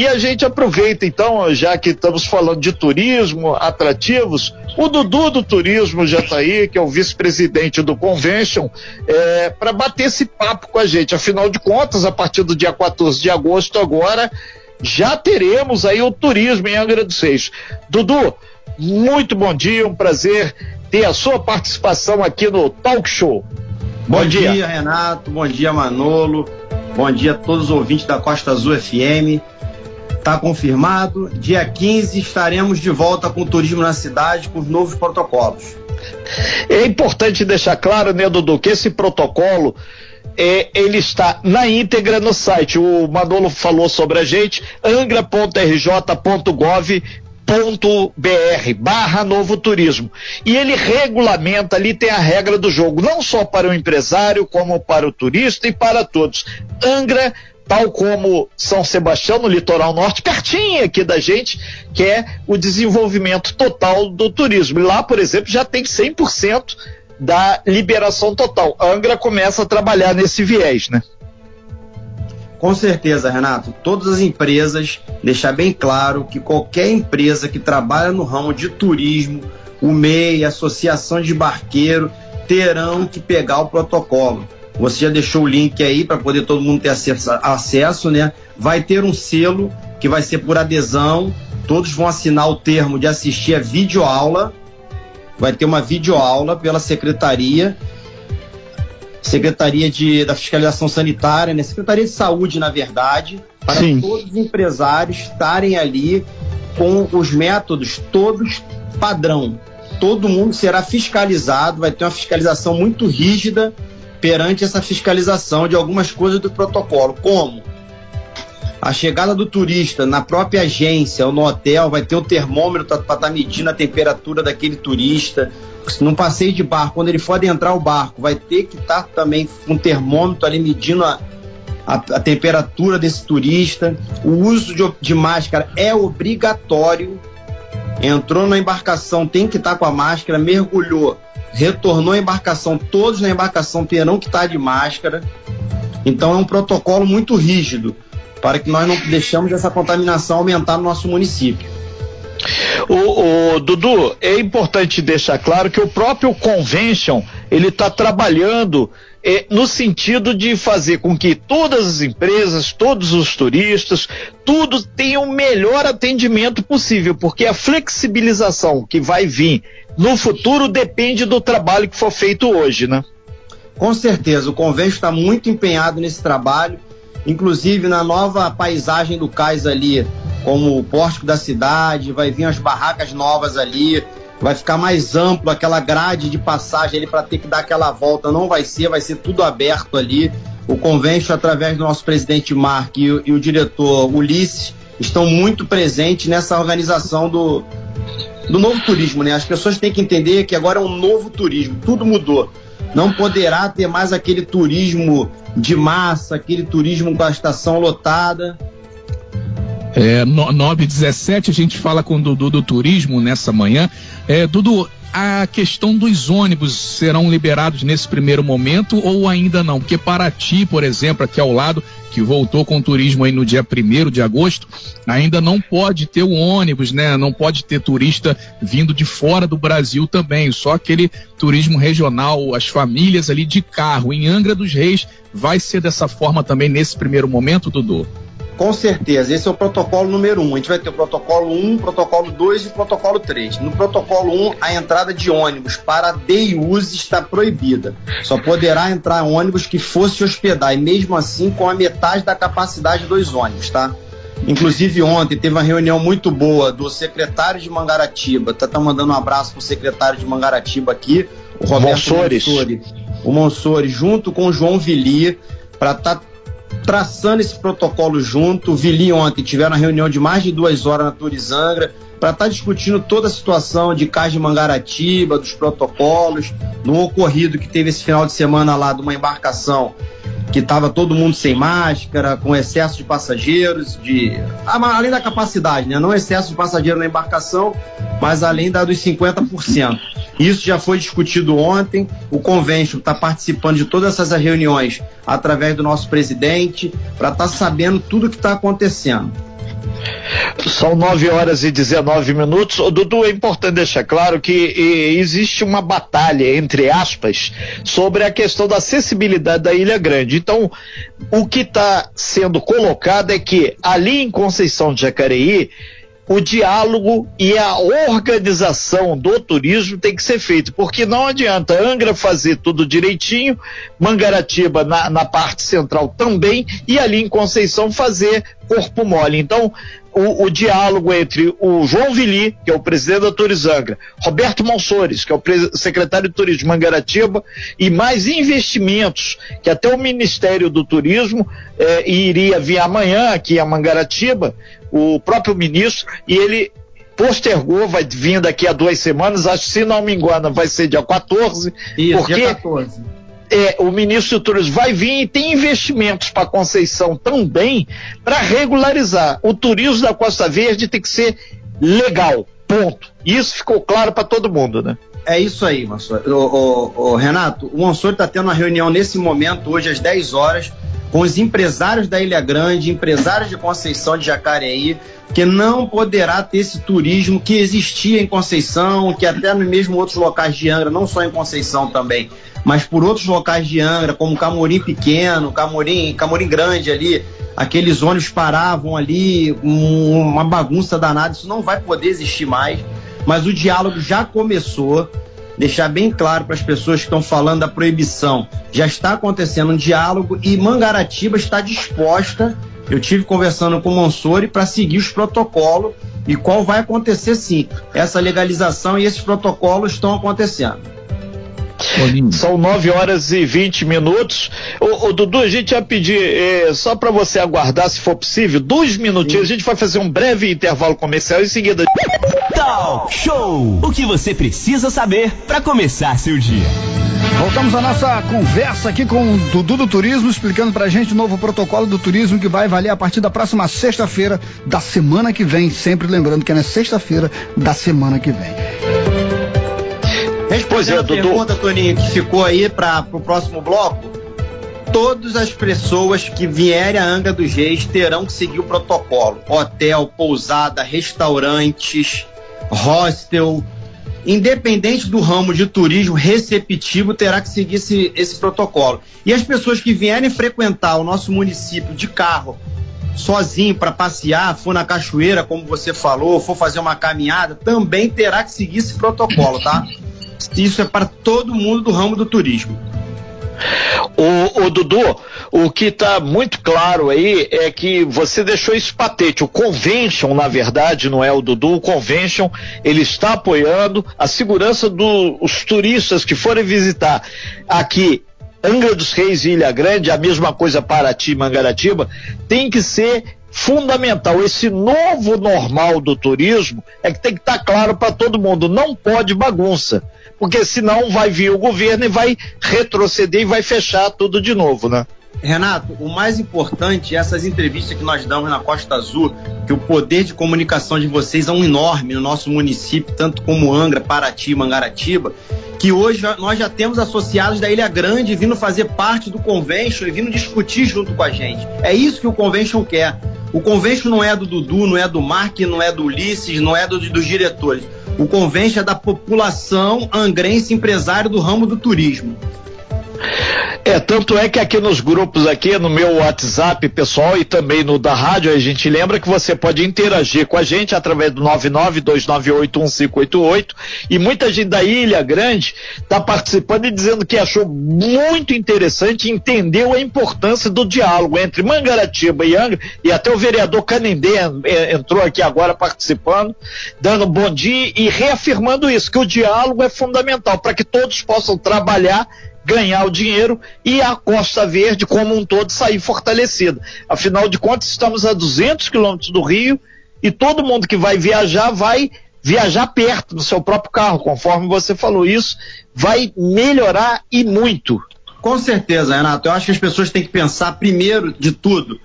E a gente aproveita então, já que estamos falando de turismo, atrativos, o Dudu do Turismo já está aí, que é o vice-presidente do Convention, é, para bater esse papo com a gente. Afinal de contas, a partir do dia 14 de agosto agora, já teremos aí o turismo em Angra dos Reis. Dudu, muito bom dia, um prazer ter a sua participação aqui no Talk Show. Bom, bom dia. dia, Renato. Bom dia, Manolo. Bom dia a todos os ouvintes da Costa Azul FM. Está confirmado. Dia 15 estaremos de volta com o turismo na cidade com os novos protocolos. É importante deixar claro, né, Dudu, que esse protocolo é, ele está na íntegra no site. O Manolo falou sobre a gente, angra.rj.gov br barra novo turismo e ele regulamenta ali tem a regra do jogo não só para o empresário como para o turista e para todos Angra tal como São Sebastião, no litoral norte, pertinho aqui da gente, que é o desenvolvimento total do turismo. E lá, por exemplo, já tem 100% da liberação total. Angra começa a trabalhar nesse viés, né? Com certeza, Renato. Todas as empresas, deixar bem claro que qualquer empresa que trabalha no ramo de turismo, o MEI, Associação de Barqueiro, terão que pegar o protocolo. Você já deixou o link aí para poder todo mundo ter acesso, acesso, né? Vai ter um selo que vai ser por adesão. Todos vão assinar o termo de assistir a videoaula. Vai ter uma videoaula pela secretaria, Secretaria de, da Fiscalização Sanitária, né? Secretaria de Saúde, na verdade, para Sim. todos os empresários estarem ali com os métodos todos padrão. Todo mundo será fiscalizado, vai ter uma fiscalização muito rígida perante essa fiscalização de algumas coisas do protocolo, como a chegada do turista na própria agência ou no hotel vai ter o termômetro para estar tá medindo a temperatura daquele turista. Num passeio de barco, quando ele for adentrar o barco, vai ter que estar tá também com um termômetro ali medindo a, a, a, temperatura desse turista. O uso de, de, máscara é obrigatório. Entrou na embarcação, tem que estar tá com a máscara, mergulhou, retornou à embarcação, todos na embarcação terão que estar de máscara. Então é um protocolo muito rígido para que nós não deixamos essa contaminação aumentar no nosso município. O, o, Dudu, é importante deixar claro que o próprio convention ele está trabalhando é, no sentido de fazer com que todas as empresas, todos os turistas, tudo tenha o melhor atendimento possível, porque a flexibilização que vai vir no futuro depende do trabalho que for feito hoje, né? Com certeza, o convênio está muito empenhado nesse trabalho, inclusive na nova paisagem do cais ali, como o pórtico da cidade, vai vir as barracas novas ali, vai ficar mais amplo aquela grade de passagem ali para ter que dar aquela volta, não vai ser, vai ser tudo aberto ali. O convênio, através do nosso presidente Mark e, e o diretor Ulisses, estão muito presentes nessa organização do, do novo turismo, né? As pessoas têm que entender que agora é um novo turismo, tudo mudou. Não poderá ter mais aquele turismo de massa, aquele turismo com a estação lotada. É, 9 17 a gente fala com o Dudu do Turismo nessa manhã. É, Dudu, a questão dos ônibus serão liberados nesse primeiro momento ou ainda não? Porque Paraty, por exemplo, aqui ao lado, que voltou com turismo aí no dia 1 de agosto, ainda não pode ter o ônibus, né? Não pode ter turista vindo de fora do Brasil também, só aquele turismo regional, as famílias ali de carro. Em Angra dos Reis vai ser dessa forma também nesse primeiro momento, Dudu? Com certeza, esse é o protocolo número 1. Um. A gente vai ter o protocolo 1, um, protocolo 2 e protocolo 3. No protocolo 1, um, a entrada de ônibus para day use está proibida. Só poderá entrar ônibus que fosse hospedar, e mesmo assim com a metade da capacidade dos ônibus, tá? Inclusive ontem teve uma reunião muito boa do secretário de Mangaratiba. Tá, tá mandando um abraço pro secretário de Mangaratiba aqui, o Roberto Monsori. O Monsori, junto com o João Vili, para estar tá traçando esse protocolo junto. Vili ontem tiveram uma reunião de mais de duas horas na Turizangra para estar tá discutindo toda a situação de Cais de Mangaratiba, dos protocolos, no ocorrido que teve esse final de semana lá de uma embarcação que estava todo mundo sem máscara, com excesso de passageiros, de além da capacidade, né? Não excesso de passageiro na embarcação, mas além da dos 50%. Isso já foi discutido ontem. O convênio está participando de todas essas reuniões através do nosso presidente para estar tá sabendo tudo o que está acontecendo. São 9 horas e 19 minutos. Dudu, é importante deixar claro que existe uma batalha, entre aspas, sobre a questão da acessibilidade da Ilha Grande. Então, o que está sendo colocado é que ali em Conceição de Jacareí, o diálogo e a organização do turismo tem que ser feito, porque não adianta Angra fazer tudo direitinho, Mangaratiba na, na parte central também, e ali em Conceição fazer corpo mole. Então, o, o, diálogo entre o João Vili, que é o presidente da Turizangra, Roberto Monsores, que é o secretário de Turismo de Mangaratiba, e mais investimentos que até o Ministério do Turismo eh, iria vir amanhã aqui a Mangaratiba, o próprio ministro, e ele postergou, vai vir daqui a duas semanas, acho que se não me engano vai ser dia 14, Isso, porque dia 14 é, o ministro do Turismo vai vir e tem investimentos para Conceição também para regularizar. O turismo da Costa Verde tem que ser legal, ponto. Isso ficou claro para todo mundo, né? É isso aí, Mansor. O, o, o Renato, o Mansor está tendo uma reunião nesse momento, hoje às 10 horas, com os empresários da Ilha Grande, empresários de Conceição de Jacareí, que não poderá ter esse turismo que existia em Conceição, que até no mesmo outros locais de Angra, não só em Conceição também, mas por outros locais de Angra, como Camorim Pequeno, Camorim, Camorim Grande ali, aqueles ônibus paravam ali, um, uma bagunça danada, isso não vai poder existir mais, mas o diálogo já começou, deixar bem claro para as pessoas que estão falando da proibição, já está acontecendo um diálogo e Mangaratiba está disposta, eu tive conversando com o Monsori para seguir os protocolos e qual vai acontecer sim, essa legalização e esses protocolos estão acontecendo. São 9 horas e 20 minutos. O, Dudu, a gente ia pedir, é, só para você aguardar, se for possível, dois minutinhos. Sim. A gente vai fazer um breve intervalo comercial e em seguida. Talk Show! O que você precisa saber para começar seu dia. Voltamos à nossa conversa aqui com o Dudu do Turismo, explicando pra gente o novo protocolo do turismo que vai valer a partir da próxima sexta-feira da semana que vem. Sempre lembrando que é na sexta-feira da semana que vem. Respondendo é, a pergunta, Toninho, que ficou aí para o próximo bloco, todas as pessoas que vierem a Angra dos Reis terão que seguir o protocolo. Hotel, pousada, restaurantes, hostel, independente do ramo de turismo receptivo, terá que seguir esse, esse protocolo. E as pessoas que vierem frequentar o nosso município de carro, sozinho para passear, for na cachoeira, como você falou, for fazer uma caminhada, também terá que seguir esse protocolo, tá? Isso é para todo mundo do ramo do turismo. O, o, Dudu, o que está muito claro aí é que você deixou isso patente. O Convention, na verdade, não é o Dudu, o Convention, ele está apoiando a segurança dos turistas que forem visitar aqui Angra dos Reis e Ilha Grande, a mesma coisa para ti, Mangaratiba, tem que ser fundamental. Esse novo normal do turismo é que tem que estar tá claro para todo mundo. Não pode bagunça porque senão vai vir o governo e vai retroceder e vai fechar tudo de novo, né? Renato, o mais importante, essas entrevistas que nós damos na Costa Azul, que o poder de comunicação de vocês é um enorme no nosso município, tanto como Angra, Paraty, Mangaratiba, que hoje nós já temos associados da Ilha Grande vindo fazer parte do convention e vindo discutir junto com a gente. É isso que o convention quer. O convention não é do Dudu, não é do Mark, não é do Ulisses, não é do, dos diretores. O convênio é da população angrense empresário do ramo do turismo. É, tanto é que aqui nos grupos aqui, no meu WhatsApp pessoal e também no da rádio, a gente lembra que você pode interagir com a gente através do 992981588 e muita gente da Ilha Grande está participando e dizendo que achou muito interessante, entendeu a importância do diálogo entre Mangaratiba e Angra. E até o vereador Canindé entrou aqui agora participando, dando um bom dia e reafirmando isso, que o diálogo é fundamental para que todos possam trabalhar ganhar o dinheiro e a Costa Verde como um todo sair fortalecida. Afinal de contas, estamos a 200 quilômetros do Rio e todo mundo que vai viajar vai viajar perto do seu próprio carro, conforme você falou isso, vai melhorar e muito. Com certeza, Renato. Eu acho que as pessoas têm que pensar primeiro de tudo,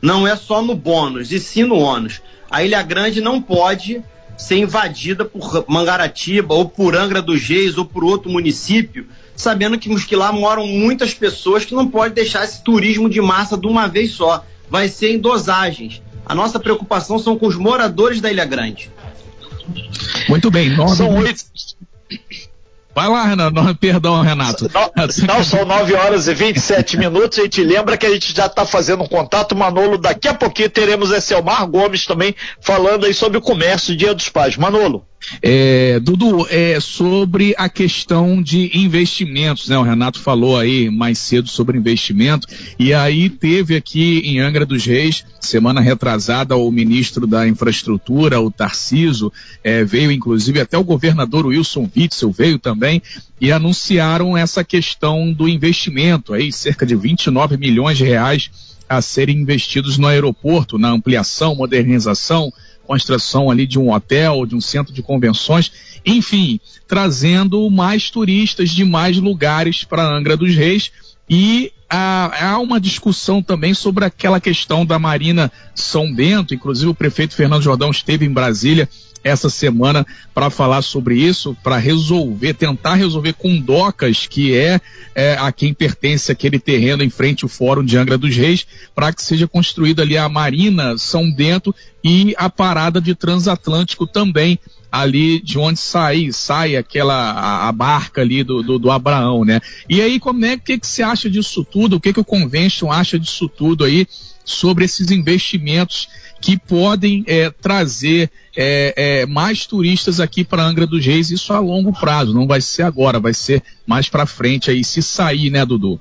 não é só no bônus, e sim no ônus. A Ilha Grande não pode ser invadida por Mangaratiba ou por Angra dos Reis ou por outro município sabendo que, que lá moram muitas pessoas que não pode deixar esse turismo de massa de uma vez só. Vai ser em dosagens. A nossa preocupação são com os moradores da Ilha Grande. Muito bem, nós. São oito. Vai lá, Renato. Perdão, Renato. Não, não, são 9 horas e 27 minutos. A gente lembra que a gente já está fazendo um contato, Manolo. Daqui a pouquinho teremos esse Elmar Gomes também falando aí sobre o comércio Dia dos Pais. Manolo. É, Dudu, é sobre a questão de investimentos, né? O Renato falou aí mais cedo sobre investimento, e aí teve aqui em Angra dos Reis, semana retrasada, o ministro da Infraestrutura, o Tarciso, é, veio inclusive até o governador Wilson Witzel veio também, e anunciaram essa questão do investimento, aí cerca de 29 milhões de reais a serem investidos no aeroporto, na ampliação, modernização, construção ali de um hotel, de um centro de convenções, enfim, trazendo mais turistas de mais lugares para Angra dos Reis. E há, uma discussão também sobre aquela questão da Marina São Bento, inclusive o prefeito Fernando Jordão esteve em Brasília essa semana para falar sobre isso, para resolver, tentar resolver com docas, que é, é, a quem pertence aquele terreno em frente ao Fórum de Angra dos Reis, para que seja construída ali a Marina São Bento e a parada de transatlântico também ali de onde sai, sai aquela a, a barca ali do, do, do, Abraão, né? E aí, como é que, que você acha disso tudo? O que, que o Convention acha disso tudo aí sobre esses investimentos que podem é, trazer é, é, mais turistas aqui para Angra dos Reis, isso a longo prazo, não vai ser agora, vai ser mais para frente aí, se sair, né, Dudu?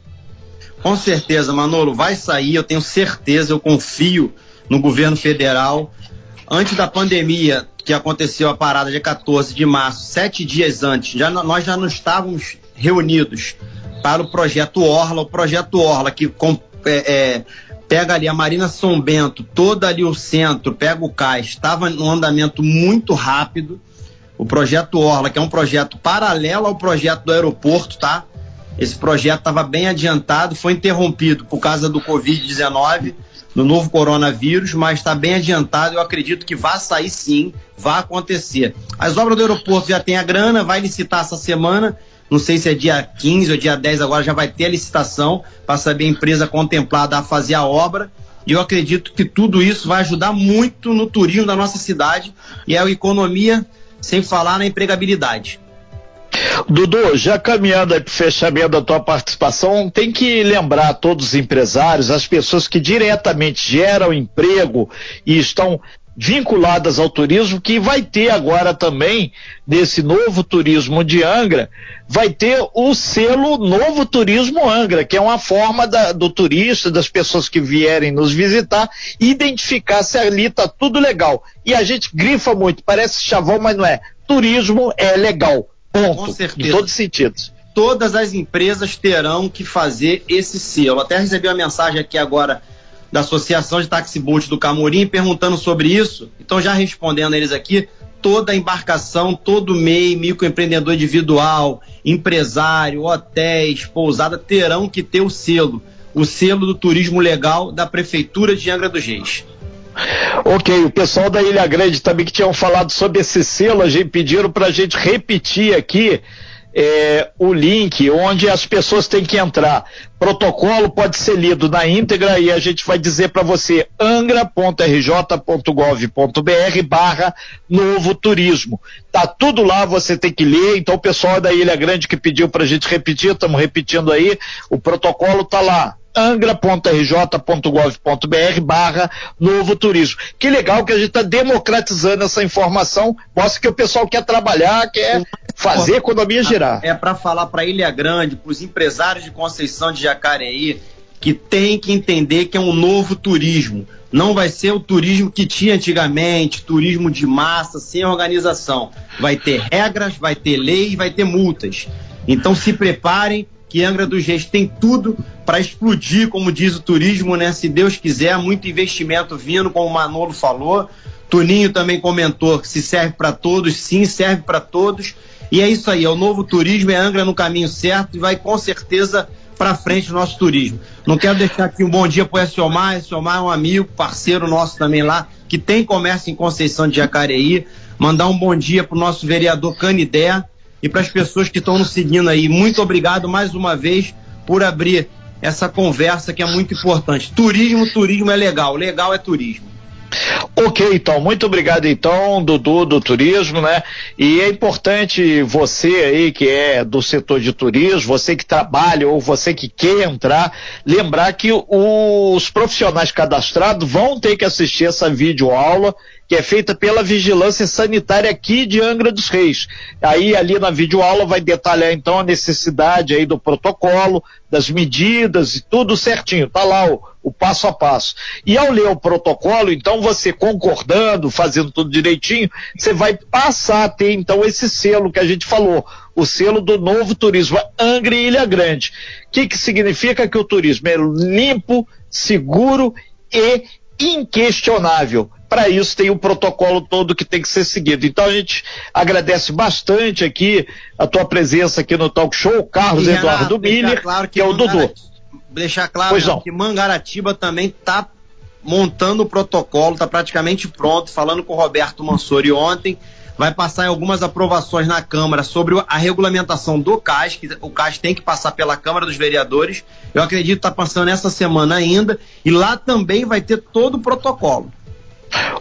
Com certeza, Manolo, vai sair, eu tenho certeza, eu confio no governo federal. Antes da pandemia, que aconteceu a parada dia 14 de março, sete dias antes, já, nós já não estávamos reunidos para o projeto Orla, o projeto Orla que com, é, é, pega ali a Marina São Bento, toda ali o centro, pega o cais, estava num andamento muito rápido. O projeto Orla, que é um projeto paralelo ao projeto do aeroporto, tá? Esse projeto estava bem adiantado, foi interrompido por causa do Covid-19, do novo coronavírus, mas está bem adiantado. Eu acredito que vai sair sim, vai acontecer. As obras do aeroporto já tem a grana, vai licitar essa semana não sei se é dia 15 ou dia 10 agora já vai ter a licitação para saber a empresa contemplada a fazer a obra. E eu acredito que tudo isso vai ajudar muito no turismo da nossa cidade e é a economia, sem falar na empregabilidade. Dudu, já caminhando para o fechamento da tua participação, tem que lembrar todos os empresários, as pessoas que diretamente geram emprego e estão vinculadas ao turismo, que vai ter agora também, nesse novo turismo de Angra, vai ter o selo Novo Turismo Angra, que é uma forma da, do turista, das pessoas que vierem nos visitar, identificar se ali está tudo legal. E a gente grifa muito, parece chavão, mas não é. Turismo é legal. Ponto. Com certeza. Em todos os sentidos. Todas as empresas terão que fazer esse selo. Até recebi uma mensagem aqui agora da Associação de Taxi Boat do Camorim perguntando sobre isso. Então, já respondendo eles aqui, toda embarcação, todo MEI, microempreendedor individual, empresário, hotéis, pousada terão que ter o selo, o selo do turismo legal da Prefeitura de Angra dos Reis. Ok, o pessoal da Ilha Grande também que tinham falado sobre esse selo, a gente pediram para a gente repetir aqui é, o link onde as pessoas têm que entrar. Protocolo pode ser lido na íntegra e a gente vai dizer para você angra.rj.gov.br barra novo turismo. Tá tudo lá, você tem que ler. Então o pessoal da Ilha Grande que pediu para a gente repetir, estamos repetindo aí, o protocolo tá lá angra.rj.gov.br barra novo turismo. Que legal que a gente está democratizando essa informação, mostra que o pessoal quer trabalhar, quer fazer a economia girar. É para falar para Ilha Grande, para os empresários de Conceição de Jacareí, que tem que entender que é um novo turismo. Não vai ser o turismo que tinha antigamente, turismo de massa, sem organização. Vai ter regras, vai ter lei, vai ter multas. Então se preparem que Angra dos Reis tem tudo para explodir, como diz o turismo, né? Se Deus quiser, muito investimento vindo, como o Manolo falou. Tuninho também comentou que se serve para todos, sim, serve para todos. E é isso aí, é o novo turismo, é Angra no caminho certo e vai com certeza para frente o nosso turismo. Não quero deixar aqui um bom dia para o Esselmar, Esselmar é um amigo, parceiro nosso também lá, que tem comércio em Conceição de Jacareí. Mandar um bom dia para o nosso vereador Canidé, e para as pessoas que estão nos seguindo aí. Muito obrigado mais uma vez por abrir essa conversa que é muito importante. Turismo, turismo é legal, legal é turismo. Ok, então, muito obrigado então, Dudu, do turismo, né? E é importante você aí que é do setor de turismo, você que trabalha ou você que quer entrar, lembrar que os profissionais cadastrados vão ter que assistir essa videoaula que é feita pela Vigilância Sanitária aqui de Angra dos Reis. Aí ali na videoaula vai detalhar então a necessidade aí do protocolo, das medidas e tudo certinho. Tá lá o, o passo a passo. E ao ler o protocolo, então você concordando, fazendo tudo direitinho, você vai passar a ter então esse selo que a gente falou, o selo do novo turismo Angra e Ilha Grande. O que, que significa que o turismo é limpo, seguro e inquestionável para isso tem o um protocolo todo que tem que ser seguido. Então a gente agradece bastante aqui a tua presença aqui no Talk Show, Carlos e, Eduardo Miller, claro que, que, é o Dudu. Deixar claro que Mangaratiba também está montando o protocolo, está praticamente pronto, falando com o Roberto Mansori ontem, vai passar em algumas aprovações na Câmara sobre a regulamentação do CAS, que o CAS tem que passar pela Câmara dos Vereadores. Eu acredito que está passando essa semana ainda, e lá também vai ter todo o protocolo.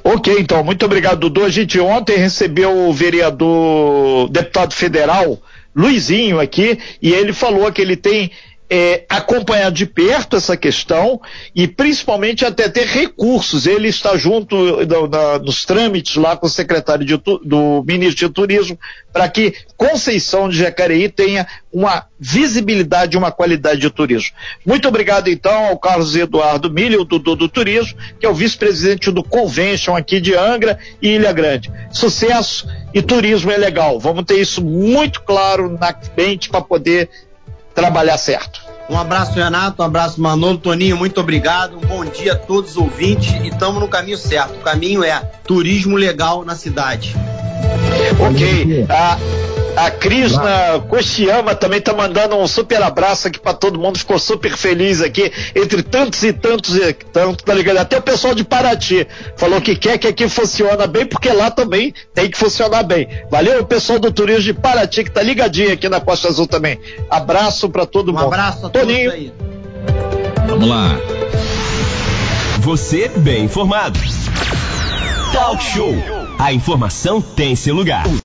Ok, então, muito obrigado, Dudu. A gente ontem recebeu o vereador, deputado federal, Luizinho aqui, e ele falou que ele tem é, acompanhar de perto essa questão e principalmente até ter recursos. Ele está junto do, da, nos trâmites lá com o secretário de, do ministro de Turismo para que Conceição de Jacareí tenha uma visibilidade e uma qualidade de turismo. Muito obrigado então ao Carlos Eduardo Milho, do, do, do Turismo, que é o vice-presidente do Convention aqui de Angra e Ilha Grande. Sucesso e turismo é legal. Vamos ter isso muito claro na mente para poder trabalhar certo. Um abraço, Renato, um abraço, Manolo, Toninho, muito obrigado. Um bom dia a todos os ouvintes e estamos no caminho certo. O caminho é turismo legal na cidade. Ok. Ah, a Krishna Koshiyama também está mandando um super abraço aqui para todo mundo, ficou super feliz aqui, entre tantos e tantos e tantos, tá ligado? Até o pessoal de Paraty falou que quer que aqui funcione bem, porque lá também tem que funcionar bem. Valeu o pessoal do turismo de Paraty que tá ligadinho aqui na Costa Azul também. Abraço para todo um mundo. Um abraço a Toninho. todos aí. Vamos lá. Você bem informado. Talk Show. A informação tem seu lugar.